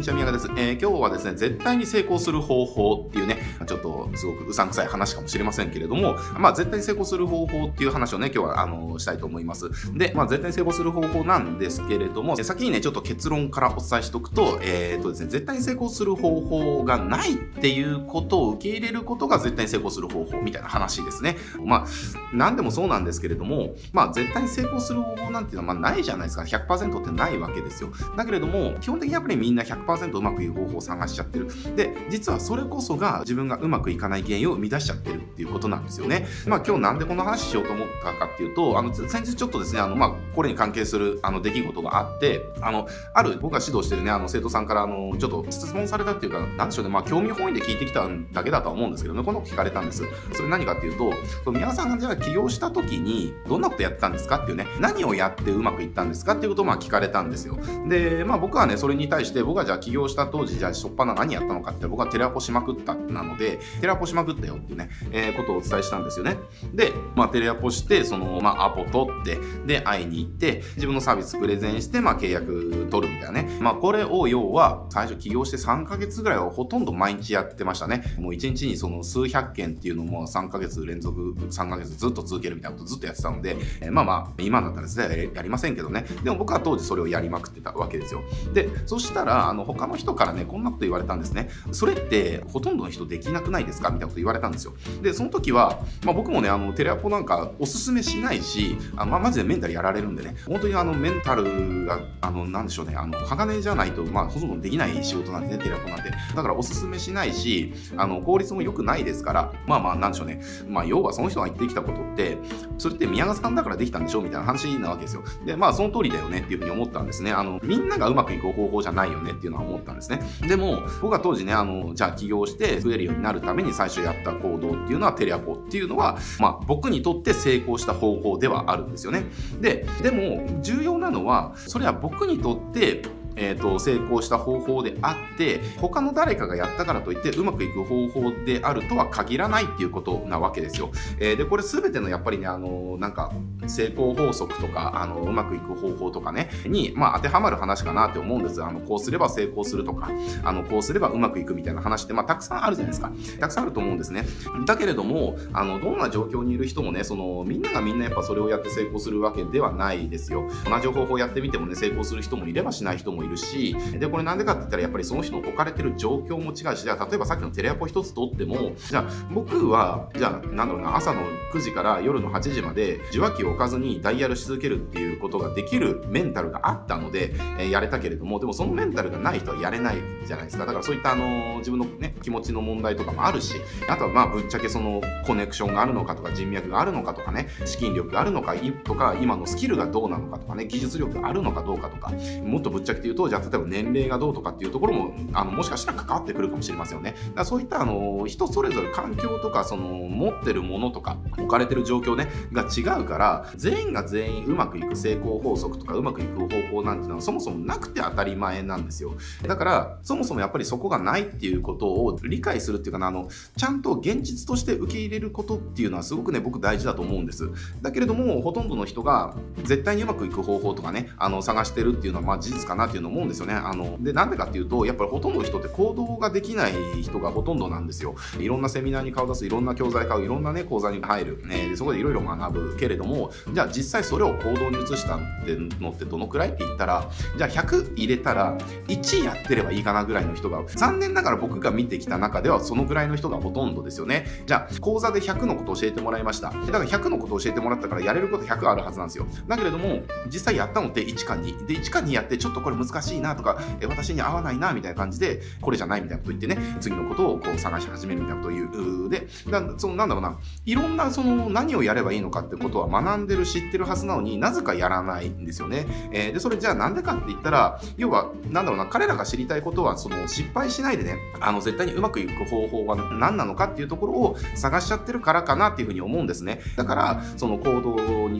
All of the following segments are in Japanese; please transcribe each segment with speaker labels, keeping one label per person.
Speaker 1: にちは、宮川です。えー、今日はですね、絶対に成功する方法っていうね、ちょっとすごくうさんくさい話かもしれませんけれども、まあ、絶対に成功する方法っていう話をね、今日は、あのしたいと思います。で、まあ、絶対に成功する方法なんですけれども、先にね、ちょっと結論からお伝えしておくと、えっ、ー、とですね、絶対に成功する方法がないっていうことを受け入れることが絶対に成功する方法みたいな話ですね。まあ、何でもそうなんですけれども、まあ、絶対に成功する方法なんていうのは、まあ、ないじゃないですか。100%ってないわけですよ。だけれども、基本的にやっぱりみんな100%うまくいく方法を探しちゃってる。で、実はそれこそが自分がうまくいかない原因を生み出しちゃってるっていうことなんですよね。まあ今日なんでこの話しようと思ったかっていうと、あの、先日ちょっとですね、あの、まあ、これに関係するあの出来事があって、あの、ある僕が指導してるね、あの、生徒さんから、あの、ちょっと質問されたっていうか、なんでしょうね、まあ、興味本位で聞いてきただけだとは思うんですけどね、この聞かれたんです。それ何かっていうと、その皆さんがじゃあ起業した時に、どんなことやってたんですかっていうね、何をやってうまくいったんですかっていうことをまあ聞かれたんですよ。で、まあ僕はね、それに対して、僕はじゃあ起業した当時、じゃあ、しょっぱな何やったのかって、僕はテレアポしまくったなので、テレアポしまくったよっていうね、えー、ことをお伝えしたんですよね。で、まあ、テレアポして、その、まあ、アポ取って、で、会いに行って、自分のサービスプレゼンして、まあ、契約取るみたいなね。まあ、これを要は、最初起業して3ヶ月ぐらいはほとんど毎日やってましたね。もう1日にその数百件っていうのも3ヶ月連続、3ヶ月ずっと続けるみたいなことずっとやってたので、えー、まあまあ、今だったら絶対やりませんけどね。でも僕は当時それをやりまくってたわけですよ。で、そしたら、あの、他の人からね、こんなこと言われたんですね。それってほとんどの人できなくないですかみたいなこと言われたんですよ。で、その時は、まあ、僕もね、あの、テレアポなんかおすすめしないし、あまあ、マジでメンタルやられるんでね、本当にあの、メンタルが、あの、なんでしょうね、あの、鋼じゃないと、まあ、ほとんどできない仕事なんですね、テレアポなんて。だからおすすめしないし、あの、効率も良くないですから、まあまあ、なんでしょうね。まあ、要はその人が言ってきたことって、それって宮川さんだからできたんでしょ？みたいな話なわけですよ。で、まあ、その通りだよねっていうふうに思ったんですね。あの、みんながうまくいく方法じゃないよねっていうのは思ったんですね。でも、僕は当時ね、あの、じゃあ起業して増えるようになるために最初やった行動っていうのはテレアポっていうのは、まあ、僕にとって成功した方法ではあるんですよね。で、でも重要なのは、それは僕にとってえーと、成功した方法であって他の誰かがやったからといってうまくいく方法であるとは限らないっていうことなわけですよ。えー、でこれ全てのやっぱりねあのなんか成功法則とかあのうまくいく方法とかねに、まあ、当てはまる話かなって思うんですあのこうすれば成功するとかあのこうすればうまくいくみたいな話って、まあ、たくさんあるじゃないですかたくさんあると思うんですね。だけれどもあのどんな状況にいる人もねそのみんながみんなやっぱそれをやって成功するわけではないですよ。同じ方法やってみてもね成功する人もいればしない人もいるしでこれなんでかって言ったらやっぱりその人の置かれてる状況も違うしじゃあ例えばさっきのテレアポ一つとってもじゃあ僕はじゃあなんだろうな朝の9時から夜の8時まで受話器を置かずにダイヤルし続けるっていうことができるメンタルがあったので、えー、やれたけれどもでもそのメンタルがない人はやれないじゃないですか。だからそういったあの自分のね気持ちの問題とかもあるしあとはまあぶっちゃけそのコネクションがあるのかとか人脈があるのかとかね資金力があるのかとか今のスキルがどうなのかとかね技術力があるのかどうかとかもっとぶっちゃけて言うとじゃあ例えば年齢がどうとかっていうところもあのもしかしたら関わってくるかもしれませんよね。だそういったあの人それぞれ環境とかその持ってるものとか置かれてる状況ねが違うから全員が全員うまくいく成功法則とかうまくいく方法なんていうのはそもそもなくて当たり前なんですよ。だからそもそもやっぱりそこがないっていうことを理解するっていうかなあのちゃんと現実として受け入れることっていうのはすごくね僕大事だと思うんです。だけれどもほとんどの人が絶対にうまくいく方法とかねあの探してるっていうのはまあ事実かなっていうの思うんですよね。あのでなんでかっていうとやっぱりほとんどの人って行動ができない人がほとんどなんですよ。いろんなセミナーに顔出す、いろんな教材買う、いろんなね、講座に入る、ね、でそこでいろいろ学ぶけれども、じゃあ実際それを行動に移したってのってどのくらいって言ったら、じゃあ100入れたら1やってればいいかなぐらいの人が、残念ながら僕が見てきた中ではそのぐらいの人がほとんどですよね。じゃあ講座で100のことを教えてもらいました。だから100のことを教えてもらったからやれること100あるはずなんですよ。だけれども、実際やったのって1か2。で、1か2やってちょっとこれ難難しいなとか、え私に合わないなみたいな感じで、これじゃないみたいなこと言ってね、次のことをこう探し始めるみたいなことを言う。で、だそのなんだろうな、いろんなその何をやればいいのかってことは学んでる、知ってるはずなのになぜかやらないんですよね。えー、で、それじゃあなんでかって言ったら、要は、なんだろうな、彼らが知りたいことは、その失敗しないでね、あの、絶対にうまくいく方法は何なのかっていうところを探しちゃってるからかなっていうふうに思うんですね。だから、その行動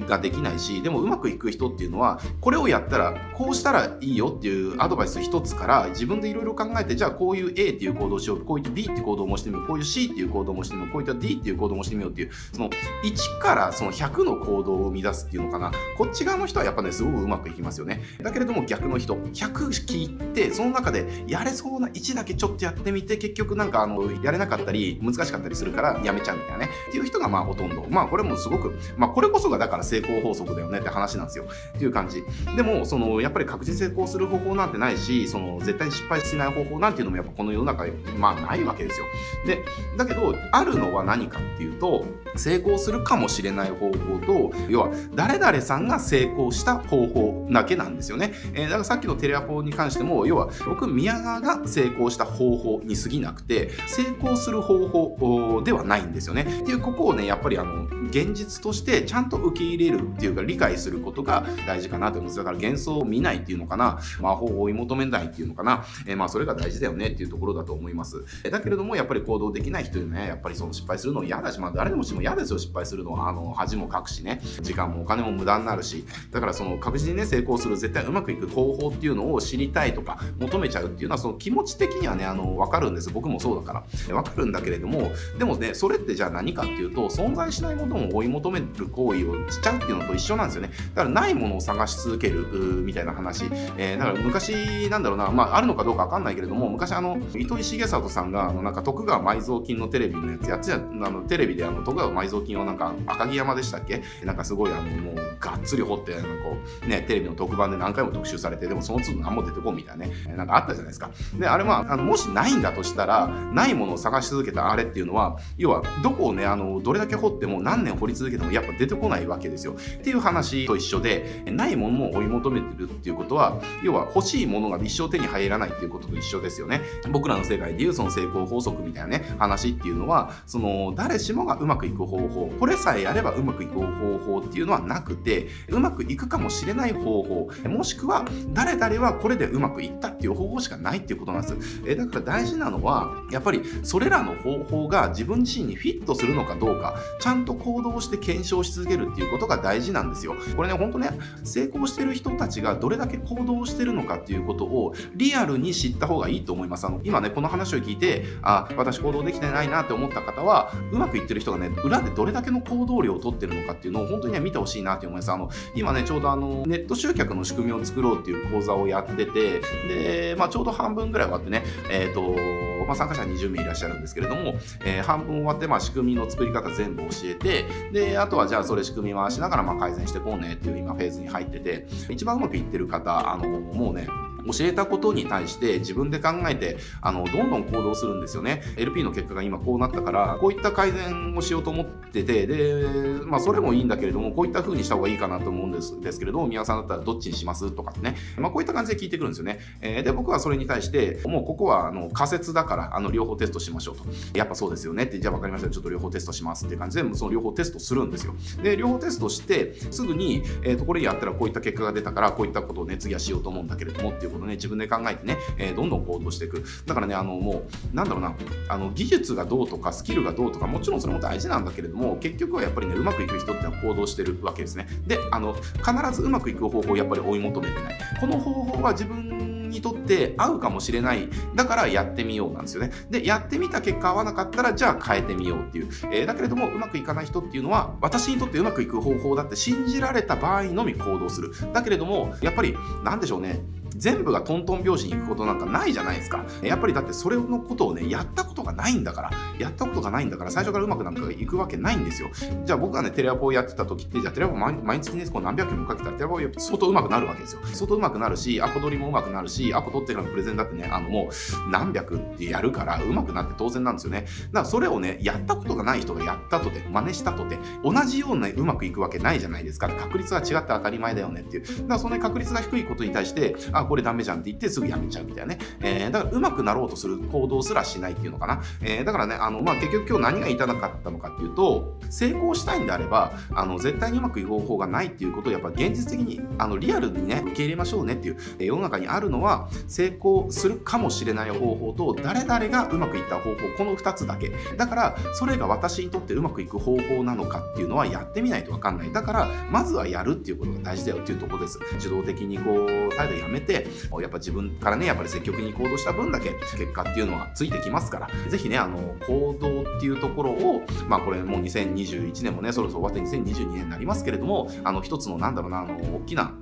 Speaker 1: ができないし、でもうまくいく人っていうのは、これをやったら、こうしたらいいよっていうアドバイス一つから自分でいろいろ考えてじゃあこういう A っていう行動をしようこういった B っていう行動もしてみようこういう C っていう行動もしてみようこういった D っていう行動もしてみようっていうその1からその100の行動を生み出すっていうのかな。こっち側の人はやっぱねすごくうまくいきますよね。だけれども逆の人。100聞いてその中でやれそうな1だけちょっとやってみて結局なんかあのやれなかったり難しかったりするからやめちゃうみたいなね。っていう人がまあほとんど。まあこれもすごくまあこれこそがだから成功法則だよねって話なんですよ。っていう感じ。でもそのやっぱり確実成功する方法なんてないしその絶対に失敗しない方法なんていうのもやっぱこの世の中にまあないわけですよ。でだけどあるのは何かっていうと成功するかもしれない方法と要は誰々さんが成功した方法だけなんですよね、えー、だからさっきのテレアポに関しても要は僕宮川が成功した方法に過ぎなくて成功する方法ではないんですよね。っていうここをねやっぱりあの現実としてちゃんと受け入れるっていうか理解することが大事かなと思いますだから幻想を見ないっていうのかな。魔法を追い求めないっていうのかな、えー、まあそれが大事だよね。っていうところだと思います。だけれどもやっぱり行動できない人にねやっぱりその失敗するの嫌だしまあ誰でもしても嫌ですよ失敗するのはあの恥もかくしね。時間もお金も無駄になるし。だからその確実にね成功する絶対うまくいく方法っていうのを知りたいとか求めちゃうっていうのはその気持ち的にはねあの分かるんです。僕もそうだから。分かるんだけれどもでもねそれってじゃあ何かっていうと存在しないものを追い求める行為をしちゃうっていうのと一緒なんですよね。だからないものを探し続けるみたいな話、えー、だから昔なんだろうな。まああるのかどうか分かんないけれども昔あの糸井重里さんがあのなんか徳川埋蔵金のテレビのやつやってたあのテレビであの徳川埋蔵金をなんか赤城山でしたっけ？なんかすごいあのもうがっつり掘ってなんかこうねテレビの特番で何回も特集されてでもその都度何も出てこんみたいなねなんかあったじゃないですか。であれはあのもしないんだとしたらないものを探し続けたあれっていうのは要はどこをねあのどれだけ掘っても何年掘り続けてもやっぱ出てこないわけですよ。っていう話と一緒でないものを追い求めてるっていうことは要は欲しいものが一生手に入らないっていうことと一緒ですよね。僕らの世界でいうその成功法則みたいなね話っていうのはその誰しもがうまくいく方法これさえやればうまくいく方法っていうのはなくてうまくいくかもしれない方法もしくは誰々はこれでうまくいったっていう方法しかないっていうことなんです。えだから大事なのはやっぱりそれらの方法が自分自身にフィットするのかどうかちゃんと行動して検証し続けるっていうことが大事なんですよ。これね本当ね成功してる人たちがどれだけ行動してるのかっていうことをリアルに知った方がいいと思います。あの今ねこの話を聞いてあ私行動できてないなって思った方はうまくいってる人がね裏でどれだけの行動量をとってるのかっていうのを本当にね見てほしいなって思います。あの今ねちょうどあのネット集客の仕組みを作ろうっていう講座をやっててで、まあ、ちょうど半分ぐらい終わってねえっ、ー、とまあ、参加者20名いらっしゃるんですけれども、えー、半分終わって、まあ、仕組みの作り方全部教えて、で、あとはじゃあそれ仕組み回しながら、まあ、改善してこうねっていう今フェーズに入ってて、一番うまくいってる方、あの、もうね、教えたことに対して自分で考えてあのどんどん行動するんですよね。LP の結果が今こうなったからこういった改善をしようと思っててでまあそれもいいんだけれどもこういった風にした方がいいかなと思うんですですけれども宮さんだったらどっちにしますとかってね。まあこういった感じで聞いてくるんですよね、えー、で僕はそれに対してもうここはあの仮説だからあの両方テストしましょうと。やっぱそうですよね。ってじゃあ分かりました。ちょっと両方テストしますって感じでその両方テストするんですよ。で両方テストしてすぐに、えー、とこれやったらこういった結果が出たからこういったことをね次はしようと思うんだけれどもっていうことね自分で考えてね、えー、どんどん行動していく。だからね、あの、もう、なんだろうな、あの、技術がどうとか、スキルがどうとか、もちろんそれも大事なんだけれども、結局はやっぱりね、うまくいく人ってのは行動してるわけですね。で、あの、必ずうまくいく方法をやっぱり追い求めてない。この方法は自分にとって合うかもしれない。だからやってみようなんですよね。で、やってみた結果合わなかったら、じゃあ変えてみようっていう。えー、だけれども、うまくいかない人っていうのは、私にとってうまくいく方法だって信じられた場合のみ行動する。だけれども、やっぱり、なんでしょうね。全部がトントン拍子に行くことなんかないじゃないですか。やっぱりだってそれのことをね、やったことがないんだから、やったことがないんだから、最初からうまくなんか行くわけないんですよ。じゃあ僕がね、テレアポをやってた時って、じゃあテレアポ毎日ね、こう何百件もかけたらテレアポ相当うまくなるわけですよ。相当うまくなるし、アポ取りもうまくなるし、アポ取ってからのプレゼンだってね、あのもう何百ってやるからうまくなって当然なんですよね。だからそれをね、やったことがない人がやったとて、真似したとて、同じようなうまくいくわけないじゃないですか。確率が違って当たり前だよねっていう。だからその確率が低いことに対して、あ、これダメじゃんって言って、すぐやめちゃうみたいなね。えー、だから上手くなろうとする行動すらしないっていうのかな。えー、だからね、あの、まあ、結局今日何が言いたかったのかっていうと、成功したいんであれば、あの、絶対にうまくいく方法がないっていうことをやっぱ現実的に、あの、リアルにね、受け入れましょうねっていう、えー、世の中にあるのは、成功するかもしれない方法と、誰々がうまくいった方法、この2つだけ。だから、それが私にとってうまくいく方法なのかっていうのはやってみないとわかんない。だから、まずはやるっていうことが大事だよっていうとこです。受動的にこう、態度やめて、やっぱ自分からね、やっぱり積極に行動した分だけ結果っていうのはついてきますから、ぜひね、あの、行動っていうところを、まあこれもう2021年もね、そろそろ終わって2022年になりますけれども、あの、一つのなんだろうな、あの、大きな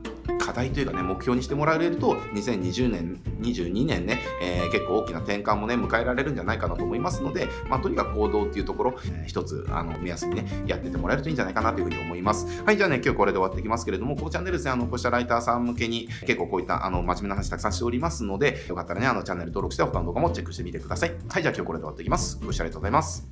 Speaker 1: 課題というかね、目標にしてもらえると、2020年、22年ね、えー、結構大きな転換もね、迎えられるんじゃないかなと思いますので、まあ、とにかく行動っていうところ、えー、一つ、あの、目安にね、やっててもらえるといいんじゃないかなというふうに思います。はい、じゃあね、今日これで終わっていきますけれども、このチャンネルですね、あの、こうしたライターさん向けに、結構こういった、あの、真面目な話たくさんしておりますので、よかったらね、あの、チャンネル登録して他の動画もチェックしてみてください。はい、じゃあ今日これで終わっていきます。ご視聴ありがとうございます。